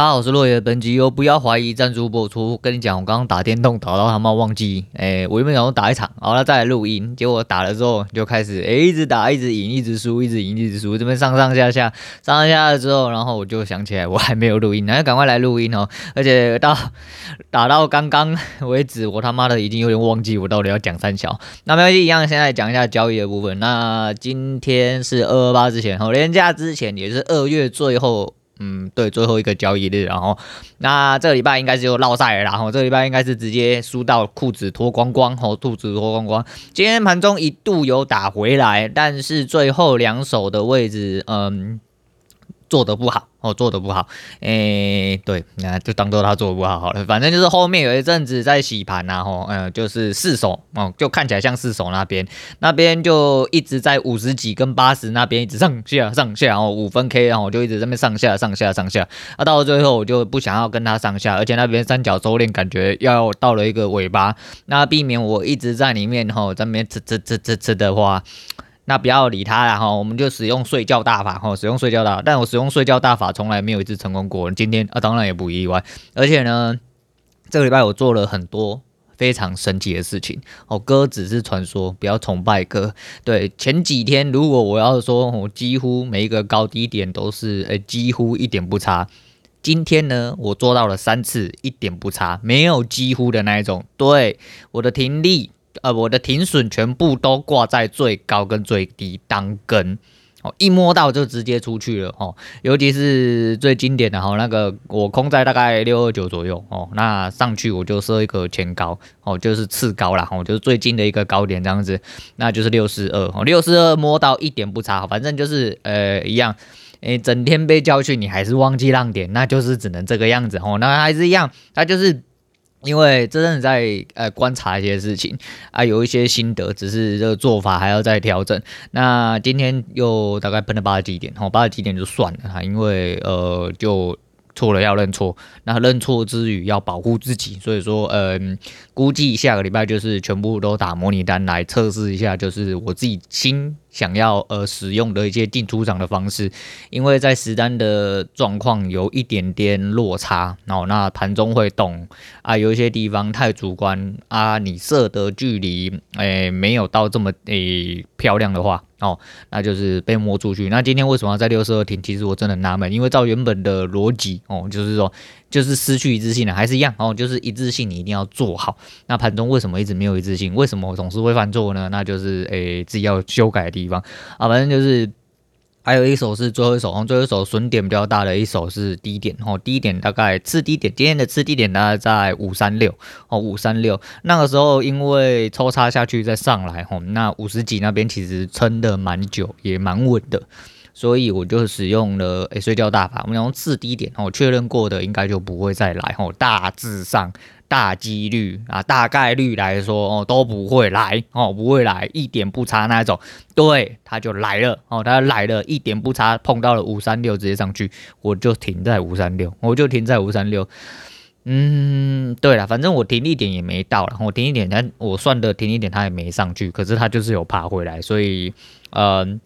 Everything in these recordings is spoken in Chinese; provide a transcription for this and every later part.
大家好，我是落叶。本集又不要怀疑赞助播出。跟你讲，我刚刚打电动打到他妈忘记，哎、我原本想说打一场，好了再来录音。结果打了之后就开始，哎、一直打，一直赢，一直输，一直赢，一直输，这边上上下下，上上下下之后，然后我就想起来我还没有录音，那就赶快来录音哦。而且到打到刚刚为止，我他妈的已经有点忘记我到底要讲三小。那没关系，一样，现在讲一下交易的部分。那今天是二二八之前，哦，连假之前也是二月最后。嗯，对，最后一个交易日，然后那这个礼拜应该是又落赛了，然后这个礼拜应该是直接输到裤子脱光光，吼，裤子脱光光。今天盘中一度有打回来，但是最后两手的位置，嗯。做的不好哦，做的不好，诶、对，那就当做他做的不好好了。反正就是后面有一阵子在洗盘呐，吼，嗯，就是四手哦，就看起来像四手那边，那边就一直在五十几跟八十那边一直上下上下，哦五分 K，然后我就一直在那上下上下上下，那到了最后我就不想要跟他上下，而且那边三角收敛感觉要到了一个尾巴，那避免我一直在里面吼，在那边吃吃吃吃吃的话。那不要理他了哈，我们就使用睡觉大法哈，使用睡觉大法。但我使用睡觉大法从来没有一次成功过，今天啊当然也不意外。而且呢，这个礼拜我做了很多非常神奇的事情哦。哥只是传说，不要崇拜哥。对，前几天如果我要说，我几乎每一个高低点都是诶、几乎一点不差。今天呢，我做到了三次一点不差，没有几乎的那一种。对，我的听力。呃，我的停损全部都挂在最高跟最低当根，哦，一摸到就直接出去了哦。尤其是最经典的哈，那个我空在大概六二九左右哦，那上去我就设一个前高哦，就是次高啦，哦，就是最近的一个高点这样子，那就是六四二哦，六四二摸到一点不差，反正就是呃一样，诶，整天被教训你还是忘记让点，那就是只能这个样子哦，那还是一样，它就是。因为真的在呃观察一些事情啊，有一些心得，只是这个做法还要再调整。那今天又大概喷了八十几点，哦，八十几点就算了哈，因为呃就错了要认错，那认错之余要保护自己，所以说嗯、呃，估计下个礼拜就是全部都打模拟单来测试一下，就是我自己心。想要呃使用的一些进出场的方式，因为在实单的状况有一点点落差，哦，那盘中会动啊，有一些地方太主观啊，你设的距离诶、没有到这么诶、漂亮的话，哦，那就是被摸出去。那今天为什么要在六十二停？其实我真的纳闷，因为照原本的逻辑哦，就是说。就是失去一致性了，还是一样哦，就是一致性你一定要做好。那盘中为什么一直没有一致性？为什么我总是会犯错呢？那就是诶、自己要修改的地方啊。反正就是还有一手是最后一手，哦，最后一手损点比较大的一手是低点哦，低点大概次低点，今天的次低点大概在五三六哦，五三六那个时候因为抽插下去再上来哦，那五十几那边其实撑的蛮久，也蛮稳的。所以我就使用了诶睡觉大法，我们用次低点哦，确认过的应该就不会再来哦，大致上大几率啊，大概率来说哦都不会来哦，不会来一点不差那种，对，他就来了哦，他来了一点不差，碰到了五三六直接上去，我就停在五三六，我就停在五三六，嗯，对了，反正我停一点也没到了，我停一点但我算的停一点他也没上去，可是他就是有爬回来，所以嗯。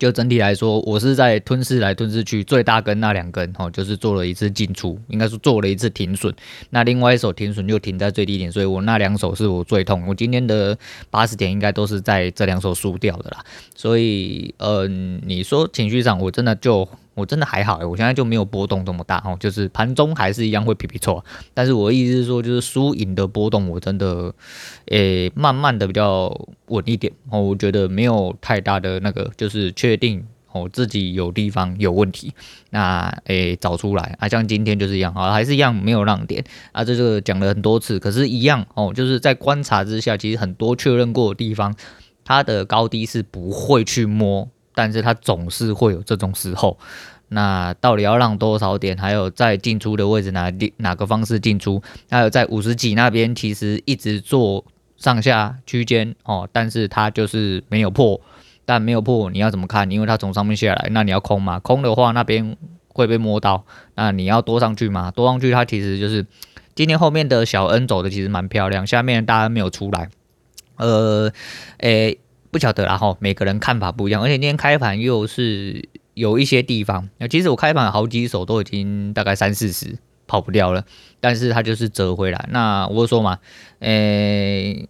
就整体来说，我是在吞噬来吞噬去，最大跟那两根哦，就是做了一次进出，应该是做了一次停损。那另外一手停损又停在最低点，所以我那两手是我最痛。我今天的八十点应该都是在这两手输掉的啦。所以，嗯、呃，你说情绪上，我真的就。我真的还好，我现在就没有波动这么大哦，就是盘中还是一样会皮皮错，但是我的意思是说，就是输赢的波动，我真的，诶、慢慢的比较稳一点哦，我觉得没有太大的那个，就是确定哦自己有地方有问题，那诶、找出来啊，像今天就是一样啊，还是一样没有让点啊，这个讲了很多次，可是，一样哦，就是在观察之下，其实很多确认过的地方，它的高低是不会去摸。但是它总是会有这种时候，那到底要让多少点？还有在进出的位置哪哪个方式进出？还有在五十几那边，其实一直做上下区间哦，但是它就是没有破，但没有破，你要怎么看？因为它从上面下来，那你要空嘛？空的话那边会被摸到，那你要多上去嘛？多上去它其实就是今天后面的小 N 走的其实蛮漂亮，下面大 N 没有出来，呃，诶。不晓得啦哈，每个人看法不一样，而且今天开盘又是有一些地方，那其实我开盘好几手都已经大概三四十跑不掉了，但是它就是折回来。那我说嘛，诶、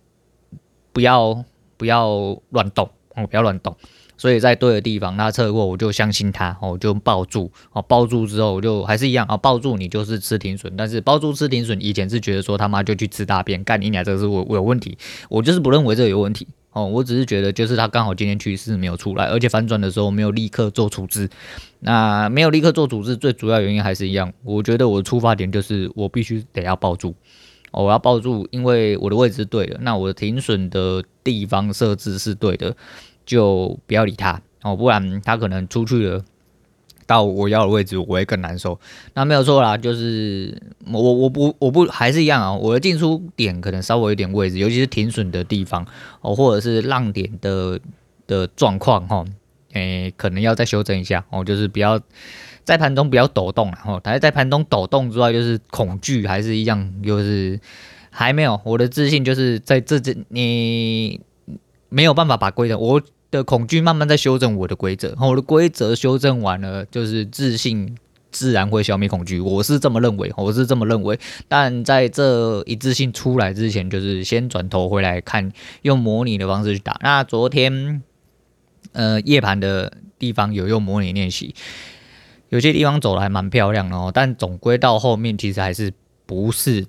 不要不要乱动哦，不要乱动。所以在对的地方，那测过，我就相信他，我就抱住，哦，抱住之后我就还是一样啊，抱住你就是吃停损，但是抱住吃停损，以前是觉得说他妈就去吃大便，干你俩这个是我我有问题，我就是不认为这个有问题，哦，我只是觉得就是他刚好今天趋势没有出来，而且反转的时候没有立刻做处置，那没有立刻做处置，最主要原因还是一样，我觉得我的出发点就是我必须得要抱住，哦，我要抱住，因为我的位置是对的，那我的停损的地方设置是对的。就不要理他哦，不然他可能出去了，到我要的位置，我会更难受。那没有错啦，就是我我不我不还是一样啊，我的进出点可能稍微有点位置，尤其是停损的地方哦，或者是浪点的的状况哈，诶，可能要再修正一下哦，就是不要在盘中不要抖动哦，还是在盘中抖动之外，就是恐惧还是一样，就是还没有我的自信，就是在这这你没有办法把规则我。的恐惧慢慢在修正我的规则，我的规则修正完了，就是自信自然会消灭恐惧，我是这么认为，我是这么认为。但在这一致性出来之前，就是先转头回来看，用模拟的方式去打。那昨天，呃，夜盘的地方有用模拟练习，有些地方走的还蛮漂亮的哦，但总归到后面其实还是不是。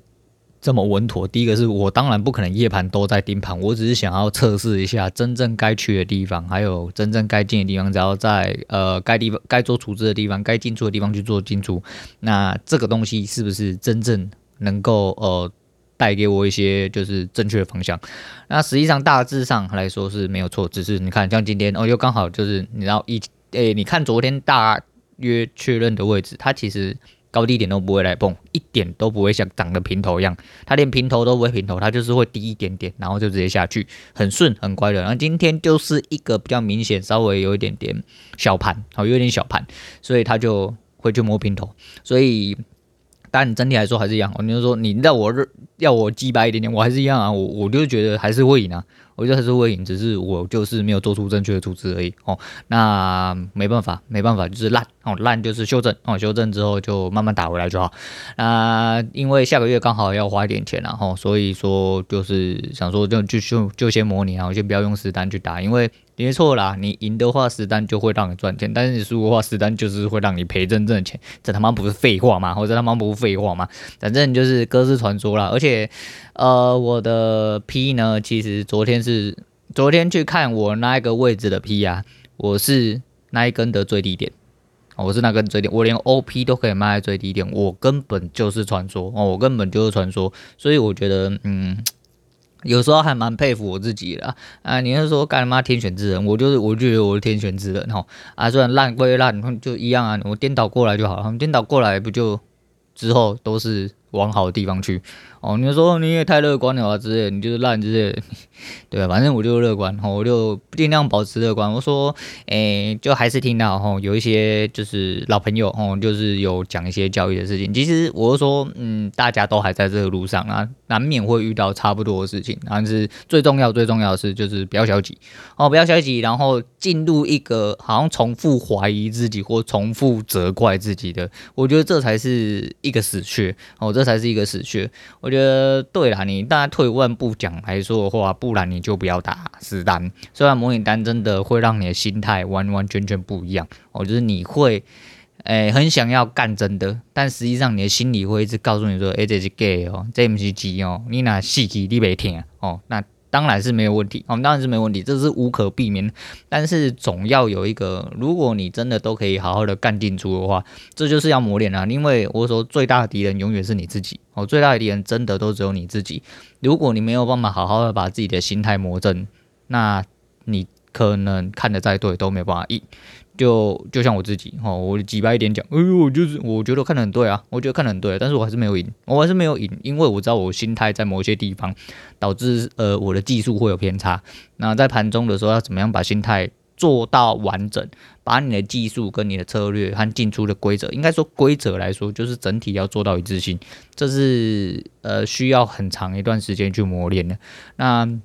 这么稳妥，第一个是我当然不可能夜盘都在盯盘，我只是想要测试一下真正该去的地方，还有真正该进的地方，只要在呃该地方该做处置的地方，该进出的地方去做进出，那这个东西是不是真正能够呃带给我一些就是正确的方向？那实际上大致上来说是没有错，只是你看像今天哦又刚好就是你知道一诶你看昨天大约确认的位置，它其实。高低点都不会来碰，一点都不会像涨的平头一样，它连平头都不会平头，它就是会低一点点，然后就直接下去，很顺很乖的。然后今天就是一个比较明显，稍微有一点点小盘，好，有点小盘，所以它就会去摸平头。所以，但整体来说还是一样。我就说，你让我要我击败一点点，我还是一样啊，我我就觉得还是会赢啊。我觉得还是会赢，只是我就是没有做出正确的处置而已哦。那没办法，没办法，就是烂哦，烂就是修正哦，修正之后就慢慢打回来就好。那因为下个月刚好要花一点钱然后，所以说就是想说就就就就先模拟啊，我先不要用实单去打，因为。没错啦，你赢的话实单就会让你赚钱，但是你输的话实单就是会让你赔真正的钱，这他妈不是废话吗？或者他妈不是废话吗？反正就是各自传说啦。而且，呃，我的 P 呢，其实昨天是昨天去看我那一个位置的 P 啊，我是那一根的最低点，我是那根最低点，我连 OP 都可以卖在最低点，我根本就是传说哦，我根本就是传说，所以我觉得，嗯。有时候还蛮佩服我自己的啊！你是说干他妈天选之人？我就是，我就觉得我是天选之人哈啊！虽然烂归烂，就一样啊，我颠倒过来就好了，颠倒过来不就之后都是往好的地方去。哦，你说你也太乐观了啊，之类，你就是烂之类的，对啊，反正我就乐观，我就尽量保持乐观。我说，诶，就还是听到吼，有一些就是老朋友吼，就是有讲一些教育的事情。其实我说，嗯，大家都还在这个路上啊，难免会遇到差不多的事情。但是最重要、最重要的是，就是不要消极哦，不要消极，然后进入一个好像重复怀疑自己或重复责怪自己的，我觉得这才是一个死穴哦，这这才是一个死穴。我。觉得对啦，你大家退一万步讲来说的话，不然你就不要打实单。虽然模拟单真的会让你的心态完完全全不一样，哦，就是你会，诶、很想要干真的，但实际上你的心里会一直告诉你说，诶、欸，这是假哦，这不是鸡哦，你那死去你别听哦，那。当然是没有问题，我们当然是没有问题，这是无可避免。但是总要有一个，如果你真的都可以好好的干定住的话，这就是要磨练啊。因为我说最大的敌人永远是你自己哦，最大的敌人真的都只有你自己。如果你没有办法好好的把自己的心态磨正，那你可能看得再对都没办法赢。就就像我自己哦，我几百一点讲，哎呦，我就是我觉得看得很对啊，我觉得看得很对，但是我还是没有赢，我还是没有赢，因为我知道我心态在某些地方导致呃我的技术会有偏差。那在盘中的时候要怎么样把心态做到完整，把你的技术跟你的策略和进出的规则，应该说规则来说就是整体要做到一致性，这是呃需要很长一段时间去磨练的。那。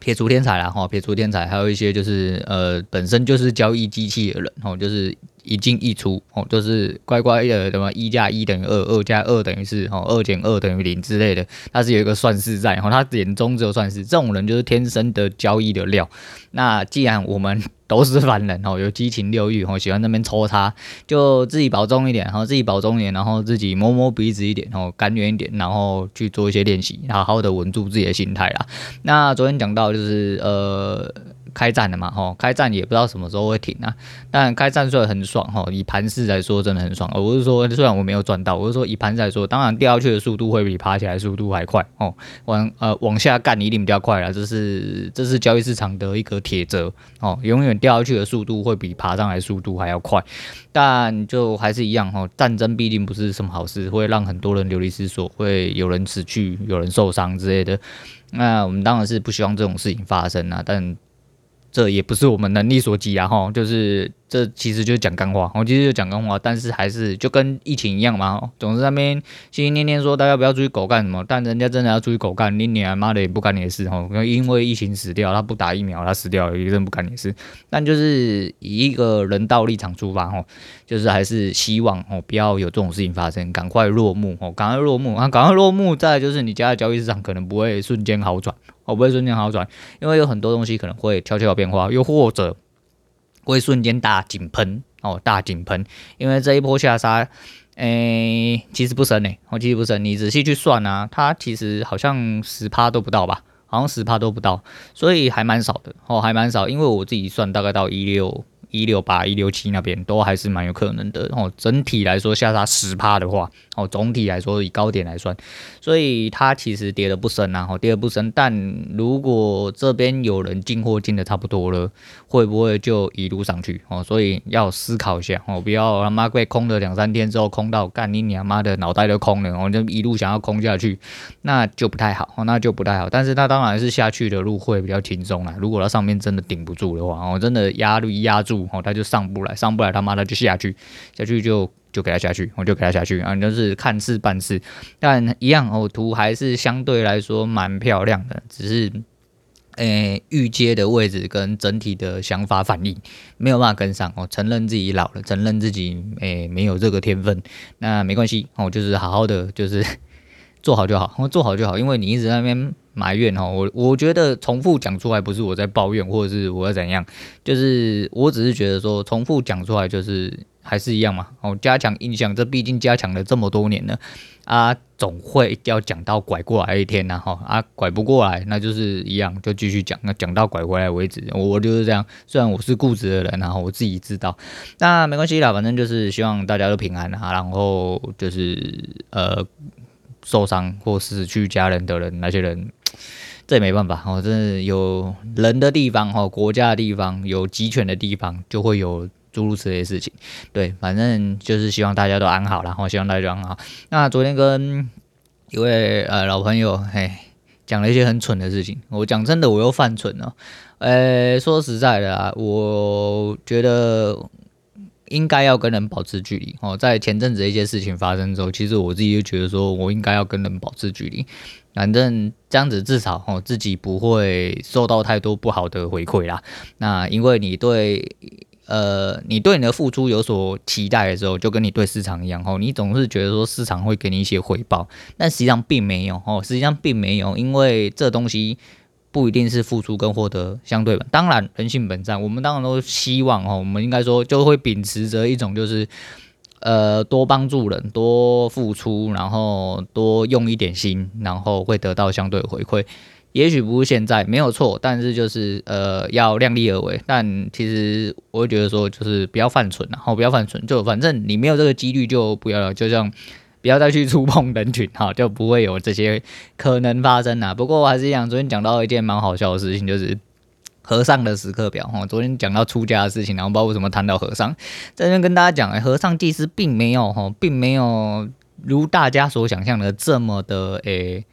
撇除天才了，哈，撇除天才，还有一些就是呃，本身就是交易机器的人，哈，就是一进一出，哦，就是乖乖的，什么一加一等于二，二加二等于四，哦，二减二等于零之类的，他是有一个算式在，然后，他眼中只有算式，这种人就是天生的交易的料。那既然我们都是凡人哦，有七情六欲哦，喜欢那边抽插，就自己保重一点，然后自己保重一点，然后自己摸摸鼻子一点，然后甘愿一点，然后去做一些练习，好好的稳住自己的心态啦。那昨天讲到就是呃。开战了嘛，吼，开战也不知道什么时候会停啊。但开战虽然很爽，吼，以盘势来说真的很爽。我不是说虽然我没有赚到，我是说以盘势来说，当然掉下去的速度会比爬起来速度还快，哦，往呃往下干一定比较快啦，这是这是交易市场的一个铁则，哦，永远掉下去的速度会比爬上来速度还要快。但就还是一样，吼，战争毕竟不是什么好事，会让很多人流离失所，会有人死去，有人受伤之类的。那我们当然是不希望这种事情发生啊，但。这也不是我们能力所及啊，哈，就是这其实就是讲干话，我其实就讲干话，但是还是就跟疫情一样嘛，总是那边心心念念说大家不要出去狗干什么，但人家真的要出去狗干，你你妈的也不干你的事，哈，因为疫情死掉，他不打疫苗，他死掉，也真不干你的事。但就是以一个人道立场出发，哈，就是还是希望哦不要有这种事情发生，赶快落幕，哦，赶快落幕啊，赶快落幕，再来就是你家的交易市场可能不会瞬间好转。我不会瞬间好转，因为有很多东西可能会悄悄变化，又或者会瞬间大井喷哦，大井喷。因为这一波下杀，诶、其实不深诶，我其实不深。你仔细去算啊，它其实好像十趴都不到吧，好像十趴都不到，所以还蛮少的哦，还蛮少。因为我自己算大概到一六。一六八一六七那边都还是蛮有可能的哦。整体来说下杀十趴的话哦，总体来说以高点来算，所以它其实跌得不深啊，哦，跌得不深。但如果这边有人进货进的差不多了，会不会就一路上去哦？所以要思考一下哦，不要他妈被空了两三天之后空到干你娘妈的脑袋都空了，我就一路想要空下去，那就不太好哦，那就不太好。但是它当然是下去的路会比较轻松啦。如果它上面真的顶不住的话，哦，真的压力压住。哦，它就上不来，上不来，他妈的就下去，下去就就给他下去，我就给他下去啊，就是看事办事，但一样哦，图还是相对来说蛮漂亮的，只是诶预接的位置跟整体的想法反应没有办法跟上哦，承认自己老了，承认自己诶没有这个天分，那没关系哦，就是好好的就是 做好就好，做好就好，因为你一直在那边。埋怨哦，我我觉得重复讲出来不是我在抱怨，或者是我要怎样，就是我只是觉得说重复讲出来就是还是一样嘛。哦，加强印象，这毕竟加强了这么多年了啊，总会要讲到拐过来一天呐哈啊，拐不过来那就是一样，就继续讲，那讲到拐回来为止。我就是这样，虽然我是固执的人，然后我自己知道，那没关系啦，反正就是希望大家都平安啊，然后就是呃受伤或失去家人的人，那些人。这也没办法哦，真的有人的地方哈，国家的地方有集权的地方，就会有诸如此类的事情。对，反正就是希望大家都安好，然后希望大家都安好。那昨天跟一位呃老朋友嘿讲了一些很蠢的事情，我讲真的我又犯蠢了。呃，说实在的啊，我觉得应该要跟人保持距离哦。在前阵子一些事情发生之后，其实我自己就觉得说我应该要跟人保持距离。反正这样子至少哦，自己不会受到太多不好的回馈啦。那因为你对呃，你对你的付出有所期待的时候，就跟你对市场一样哦，你总是觉得说市场会给你一些回报，但实际上并没有哦，实际上并没有，因为这东西不一定是付出跟获得相对的。当然，人性本善，我们当然都希望哦，我们应该说就会秉持着一种就是。呃，多帮助人，多付出，然后多用一点心，然后会得到相对回馈。也许不是现在，没有错，但是就是呃，要量力而为。但其实我会觉得说，就是不要犯蠢，然后不要犯蠢，就反正你没有这个几率，就不要了，就像不要再去触碰人群，哈，就不会有这些可能发生啊。不过我还是一样，昨天讲到一件蛮好笑的事情，就是。和尚的时刻表，哈，昨天讲到出家的事情，然后不知道为什么谈到和尚，在这边跟大家讲，和尚其实并没有，哈，并没有如大家所想象的这么的，诶，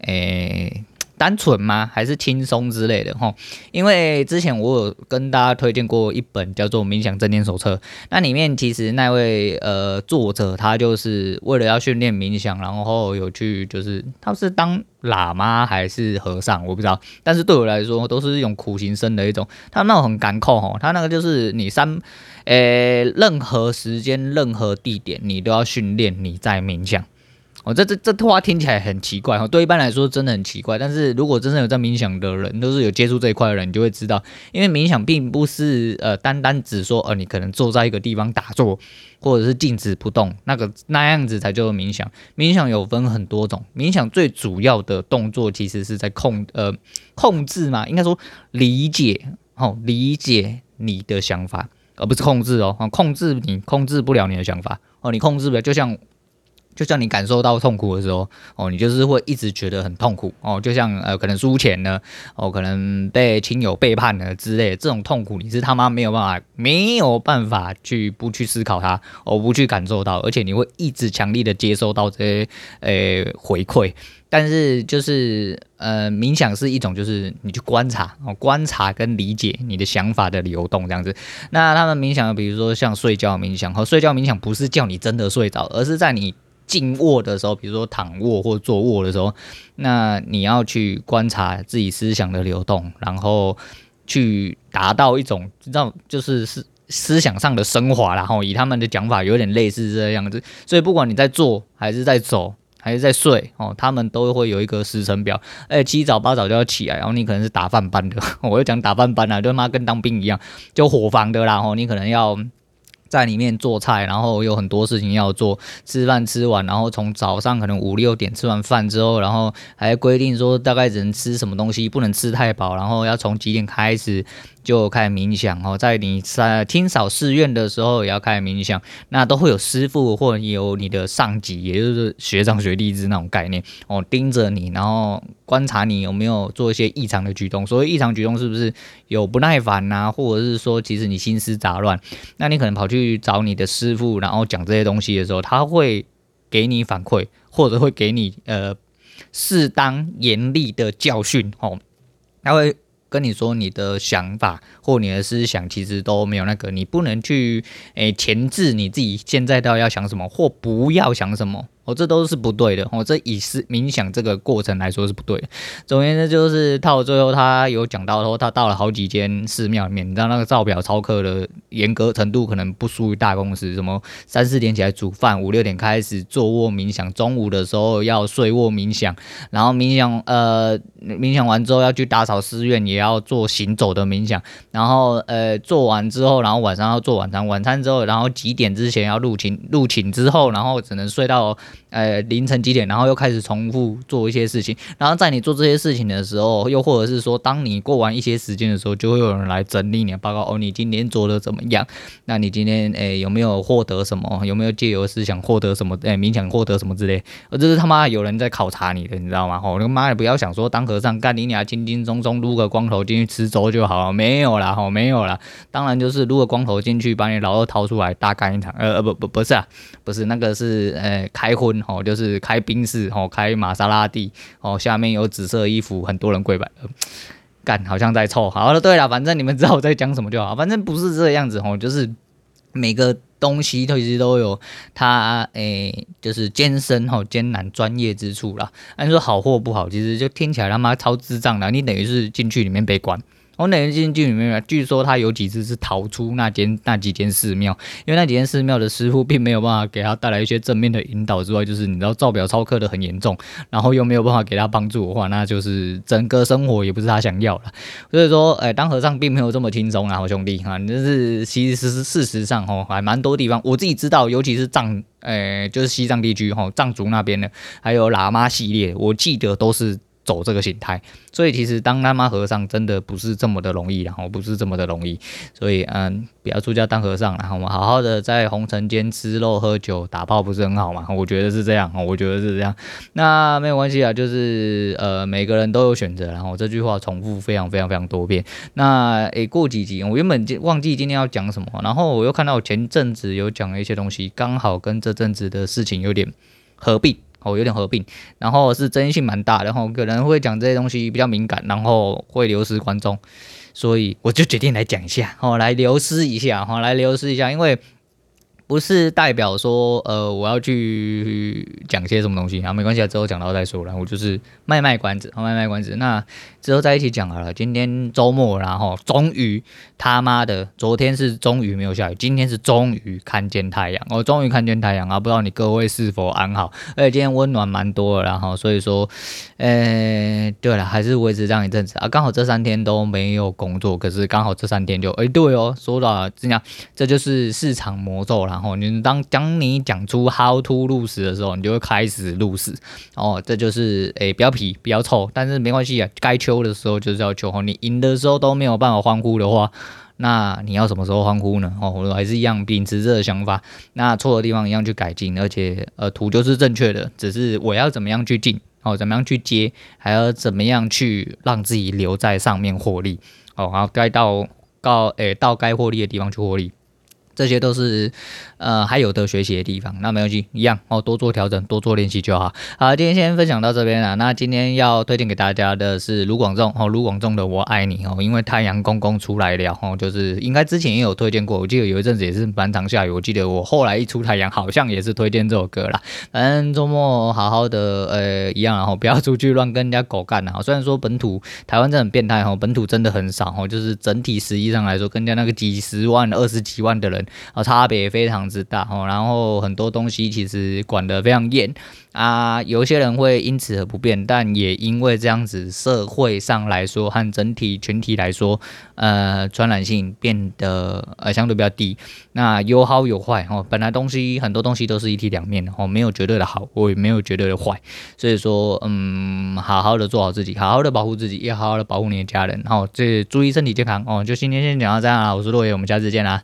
诶，单纯吗？还是轻松之类的齁？因为之前我有跟大家推荐过一本叫做《冥想正念手册》，那里面其实那位呃作者他就是为了要训练冥想，然后有去就是他是当喇嘛还是和尚，我不知道。但是对我来说都是一种苦行僧的一种。他那种很干扣齁，他那个就是你三呃任何时间、任何地点，你都要训练你在冥想。哦，这这这话听起来很奇怪哈，对一般来说真的很奇怪。但是如果真正有在冥想的人，都是有接触这一块的人，你就会知道，因为冥想并不是呃单单只说呃你可能坐在一个地方打坐，或者是静止不动，那个那样子才叫做冥想。冥想有分很多种，冥想最主要的动作其实是在控呃控制嘛，应该说理解哦，理解你的想法，而不是控制哦，控制你控制不了你的想法哦，你控制不了，就像。就像你感受到痛苦的时候，哦，你就是会一直觉得很痛苦，哦，就像呃，可能输钱了，哦，可能被亲友背叛了之类的，这种痛苦你是他妈没有办法，没有办法去不去思考它，哦，不去感受到，而且你会一直强力的接收到这些呃回馈。但是就是呃，冥想是一种，就是你去观察，哦，观察跟理解你的想法的流动这样子。那他们冥想，比如说像睡觉冥想和睡觉冥想，不是叫你真的睡着，而是在你。静卧的时候，比如说躺卧或坐卧的时候，那你要去观察自己思想的流动，然后去达到一种知道就是思思想上的升华，然后以他们的讲法有点类似这样子。所以不管你在坐还是在走还是在睡哦，他们都会有一个时程表，哎，七早八早就要起来，然后你可能是打饭班的，我就讲打饭班啊，就他妈跟当兵一样，就伙房的啦，然后你可能要。在里面做菜，然后有很多事情要做。吃饭吃完，然后从早上可能五六点吃完饭之后，然后还规定说大概只能吃什么东西，不能吃太饱，然后要从几点开始。就开始冥想哦，在你在听扫寺院的时候也要开始冥想，那都会有师傅或者有你的上级，也就是学长学弟制那种概念哦，盯着你，然后观察你有没有做一些异常的举动。所谓异常举动，是不是有不耐烦呐、啊，或者是说其实你心思杂乱？那你可能跑去去找你的师傅，然后讲这些东西的时候，他会给你反馈，或者会给你呃适当严厉的教训哦，他会。跟你说，你的想法或你的思想其实都没有那个，你不能去诶前置你自己现在到底要想什么或不要想什么。哦，这都是不对的。哦，这以是冥想这个过程来说是不对的。总而言之，就是到最后，他有讲到说，他到了好几间寺庙里面，你知道那个照表操课的严格程度可能不输于大公司。什么三四点起来煮饭，五六点开始坐卧冥想，中午的时候要睡卧冥想，然后冥想呃冥想完之后要去打扫寺院，也要做行走的冥想，然后呃做完之后，然后晚上要做晚餐，晚餐之后，然后几点之前要入寝，入寝之后，然后只能睡到。呃，凌晨几点，然后又开始重复做一些事情，然后在你做这些事情的时候，又或者是说，当你过完一些时间的时候，就会有人来整理你的报告。哦，你今天做的怎么样？那你今天诶有没有获得什么？有没有借由思想获得什么？诶，冥想获得什么之类？而这是他妈有人在考察你的，你知道吗？哦，那妈也不要想说当和尚干你俩，轻轻松松撸个光头进去吃粥就好了，没有啦，哦，没有啦。当然就是撸个光头进去，把你老二掏出来大干一场。呃呃不不不是啊，不是那个是呃开荤。哦，就是开宾士，哦，开玛莎拉蒂，哦，下面有紫色衣服，很多人跪拜，干，好像在凑。好了，对了，反正你们知道我在讲什么就好，反正不是这个样子，哦，就是每个东西其实都有它，诶、就是艰深，哈，艰难专业之处啦。按说好或不好，其实就听起来他妈超智障的，你等于是进去里面被关。我那天进去里面，据说他有几次是逃出那间那几间寺庙，因为那几间寺庙的师傅并没有办法给他带来一些正面的引导之外，就是你知道照表超课的很严重，然后又没有办法给他帮助的话，那就是整个生活也不是他想要了。所以说，哎，当和尚并没有这么轻松啊，好兄弟啊，就是其实是事实上哦，还蛮多地方我自己知道，尤其是藏，哎，就是西藏地区哈，藏族那边的，还有喇嘛系列，我记得都是。走这个形态，所以其实当他妈和尚真的不是这么的容易，然后不是这么的容易，所以嗯，不要出家当和尚，然后我们好好的在红尘间吃肉喝酒打炮不是很好吗？我觉得是这样，我觉得是这样。那没有关系啊，就是呃每个人都有选择，然后这句话重复非常非常非常多遍。那诶过几集，我原本忘记今天要讲什么，然后我又看到前阵子有讲了一些东西，刚好跟这阵子的事情有点合并。哦，有点合并，然后是争议性蛮大，然后可能会讲这些东西比较敏感，然后会流失观众，所以我就决定来讲一下，哦，来流失一下，哦，来流失一下，因为。不是代表说，呃，我要去讲些什么东西啊，没关系啊，之后讲到再说了。我就是卖卖关子，卖卖关子。那之后在一起讲好了。今天周末，然后终于他妈的，昨天是终于没有下雨，今天是终于看见太阳。我终于看见太阳啊！不知道你各位是否安好？而且今天温暖蛮多的，然后所以说，呃，对了，还是维持这样一阵子啊。刚好这三天都没有工作，可是刚好这三天就，哎，对哦，说到了这样，这就是市场魔咒啦。然后你当当你讲出 how to lose 的时候，你就会开始 lose 哦，这就是诶比较皮比较臭，但是没关系啊，该秋的时候就是要秋。你赢的时候都没有办法欢呼的话，那你要什么时候欢呼呢？哦，我还是一样秉持这个想法，那错的地方一样去改进，而且呃图就是正确的，只是我要怎么样去进哦，怎么样去接，还要怎么样去让自己留在上面获利哦，然后该到到诶到该获利的地方去获利。这些都是呃还有的学习的地方，那没关系，一样哦，多做调整，多做练习就好。好，今天先分享到这边了。那今天要推荐给大家的是卢广仲哦，卢广仲的我爱你哦，因为太阳公公出来了哦，就是应该之前也有推荐过，我记得有一阵子也是蛮常下雨，我记得我后来一出太阳好像也是推荐这首歌啦。反正周末好好的呃一样，然后不要出去乱跟人家狗干啊。虽然说本土台湾真的很变态哦，本土真的很少哦，就是整体实际上来说，跟人家那个几十万、二十几万的人。啊，差别非常之大哦，然后很多东西其实管得非常严。啊，有些人会因此而不变，但也因为这样子，社会上来说和整体群体来说，呃，传染性变得呃相对比较低。那有好有坏哦，本来东西很多东西都是一体两面的哦，没有绝对的好，我也没有绝对的坏。所以说，嗯，好好的做好自己，好好的保护自己，也好好的保护你的家人。好，这注意身体健康哦。就今天先讲到这样啦，我是洛爷，我们下次见啦。